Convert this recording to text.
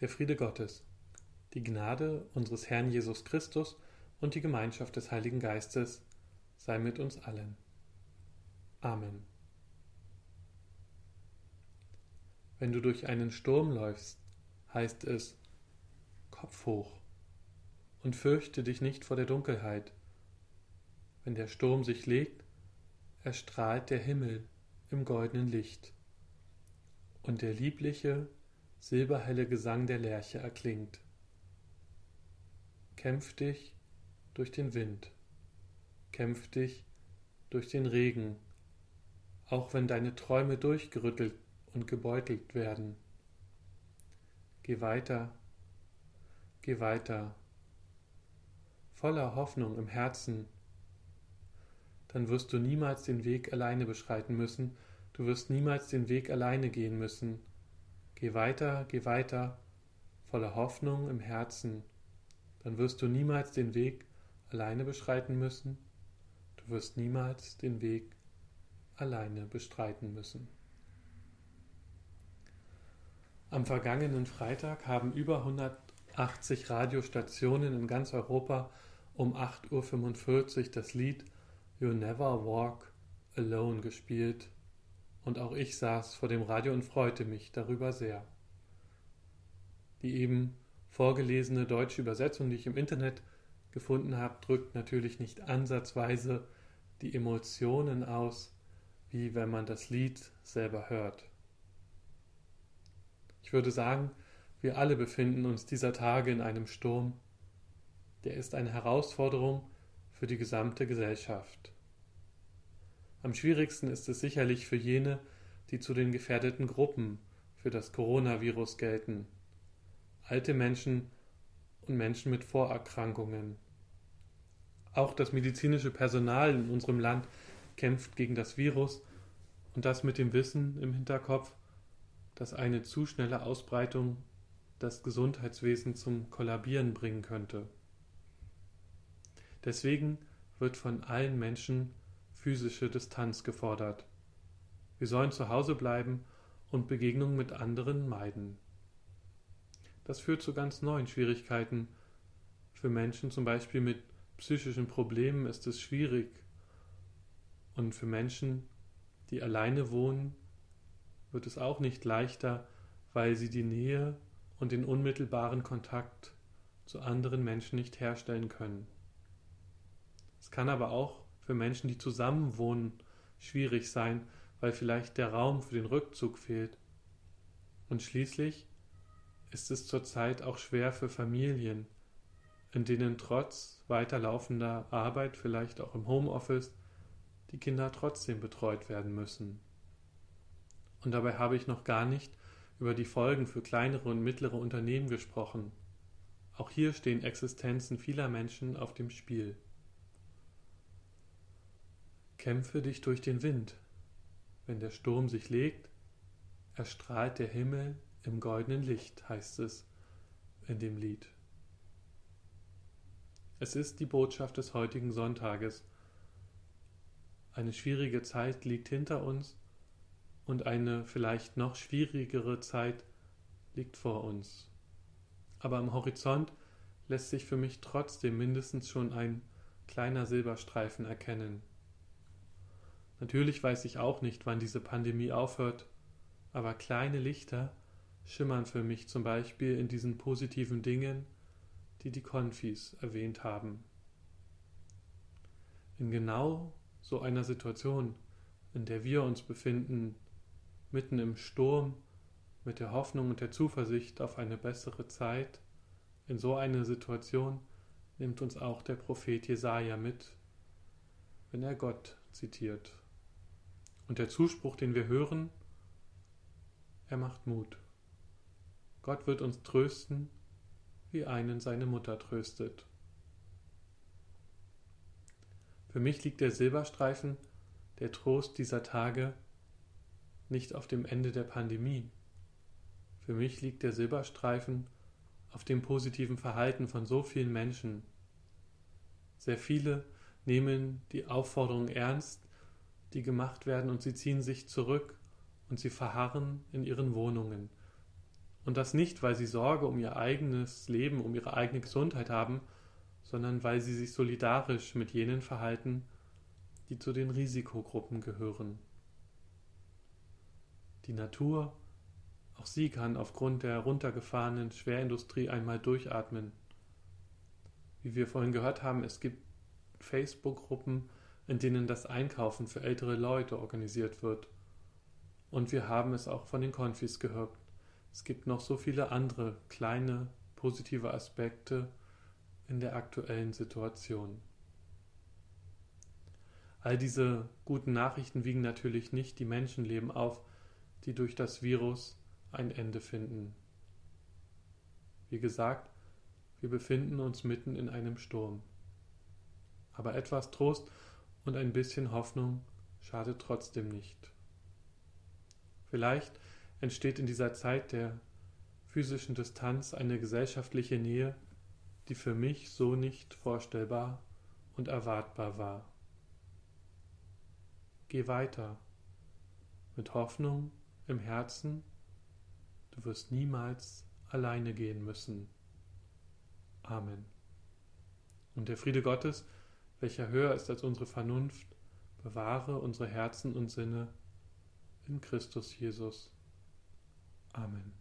Der Friede Gottes, die Gnade unseres Herrn Jesus Christus und die Gemeinschaft des Heiligen Geistes sei mit uns allen. Amen. Wenn du durch einen Sturm läufst, heißt es Kopf hoch und fürchte dich nicht vor der Dunkelheit. Wenn der Sturm sich legt, erstrahlt der Himmel im goldenen Licht und der liebliche, silberhelle Gesang der Lerche erklingt. Kämpf dich durch den Wind, kämpf dich durch den Regen, auch wenn deine Träume durchgerüttelt und gebeutelt werden. Geh weiter, geh weiter, voller Hoffnung im Herzen, dann wirst du niemals den Weg alleine beschreiten müssen, du wirst niemals den Weg alleine gehen müssen, Geh weiter, geh weiter, voller Hoffnung im Herzen, dann wirst du niemals den Weg alleine beschreiten müssen, du wirst niemals den Weg alleine bestreiten müssen. Am vergangenen Freitag haben über 180 Radiostationen in ganz Europa um 8.45 Uhr das Lied You Never Walk Alone gespielt und auch ich saß vor dem Radio und freute mich darüber sehr. Die eben vorgelesene deutsche Übersetzung, die ich im Internet gefunden habe, drückt natürlich nicht ansatzweise die Emotionen aus, wie wenn man das Lied selber hört. Ich würde sagen, wir alle befinden uns dieser Tage in einem Sturm, der ist eine Herausforderung für die gesamte Gesellschaft. Am schwierigsten ist es sicherlich für jene, die zu den gefährdeten Gruppen für das Coronavirus gelten. Alte Menschen und Menschen mit Vorerkrankungen. Auch das medizinische Personal in unserem Land kämpft gegen das Virus und das mit dem Wissen im Hinterkopf, dass eine zu schnelle Ausbreitung das Gesundheitswesen zum Kollabieren bringen könnte. Deswegen wird von allen Menschen physische Distanz gefordert. Wir sollen zu Hause bleiben und Begegnungen mit anderen meiden. Das führt zu ganz neuen Schwierigkeiten. Für Menschen zum Beispiel mit psychischen Problemen ist es schwierig. Und für Menschen, die alleine wohnen, wird es auch nicht leichter, weil sie die Nähe und den unmittelbaren Kontakt zu anderen Menschen nicht herstellen können. Es kann aber auch für Menschen, die zusammenwohnen, schwierig sein, weil vielleicht der Raum für den Rückzug fehlt. Und schließlich ist es zurzeit auch schwer für Familien, in denen trotz weiterlaufender Arbeit, vielleicht auch im Homeoffice, die Kinder trotzdem betreut werden müssen. Und dabei habe ich noch gar nicht über die Folgen für kleinere und mittlere Unternehmen gesprochen. Auch hier stehen Existenzen vieler Menschen auf dem Spiel. Kämpfe dich durch den Wind. Wenn der Sturm sich legt, erstrahlt der Himmel im goldenen Licht, heißt es in dem Lied. Es ist die Botschaft des heutigen Sonntages. Eine schwierige Zeit liegt hinter uns und eine vielleicht noch schwierigere Zeit liegt vor uns. Aber am Horizont lässt sich für mich trotzdem mindestens schon ein kleiner Silberstreifen erkennen. Natürlich weiß ich auch nicht, wann diese Pandemie aufhört, aber kleine Lichter schimmern für mich zum Beispiel in diesen positiven Dingen, die die Konfis erwähnt haben. In genau so einer Situation, in der wir uns befinden, mitten im Sturm, mit der Hoffnung und der Zuversicht auf eine bessere Zeit, in so eine Situation nimmt uns auch der Prophet Jesaja mit, wenn er Gott zitiert. Und der Zuspruch, den wir hören, er macht Mut. Gott wird uns trösten, wie einen seine Mutter tröstet. Für mich liegt der Silberstreifen, der Trost dieser Tage, nicht auf dem Ende der Pandemie. Für mich liegt der Silberstreifen auf dem positiven Verhalten von so vielen Menschen. Sehr viele nehmen die Aufforderung ernst, die gemacht werden, und sie ziehen sich zurück und sie verharren in ihren Wohnungen. Und das nicht, weil sie Sorge um ihr eigenes Leben, um ihre eigene Gesundheit haben, sondern weil sie sich solidarisch mit jenen verhalten, die zu den Risikogruppen gehören. Die Natur, auch sie kann aufgrund der runtergefahrenen Schwerindustrie einmal durchatmen. Wie wir vorhin gehört haben, es gibt Facebook-Gruppen, in denen das Einkaufen für ältere Leute organisiert wird. Und wir haben es auch von den Konfis gehört. Es gibt noch so viele andere kleine positive Aspekte in der aktuellen Situation. All diese guten Nachrichten wiegen natürlich nicht die Menschenleben auf, die durch das Virus ein Ende finden. Wie gesagt, wir befinden uns mitten in einem Sturm. Aber etwas Trost und ein bisschen Hoffnung schadet trotzdem nicht. Vielleicht entsteht in dieser Zeit der physischen Distanz eine gesellschaftliche Nähe, die für mich so nicht vorstellbar und erwartbar war. Geh weiter mit Hoffnung im Herzen, du wirst niemals alleine gehen müssen. Amen. Und der Friede Gottes, welcher höher ist als unsere Vernunft, bewahre unsere Herzen und Sinne in Christus Jesus. Amen.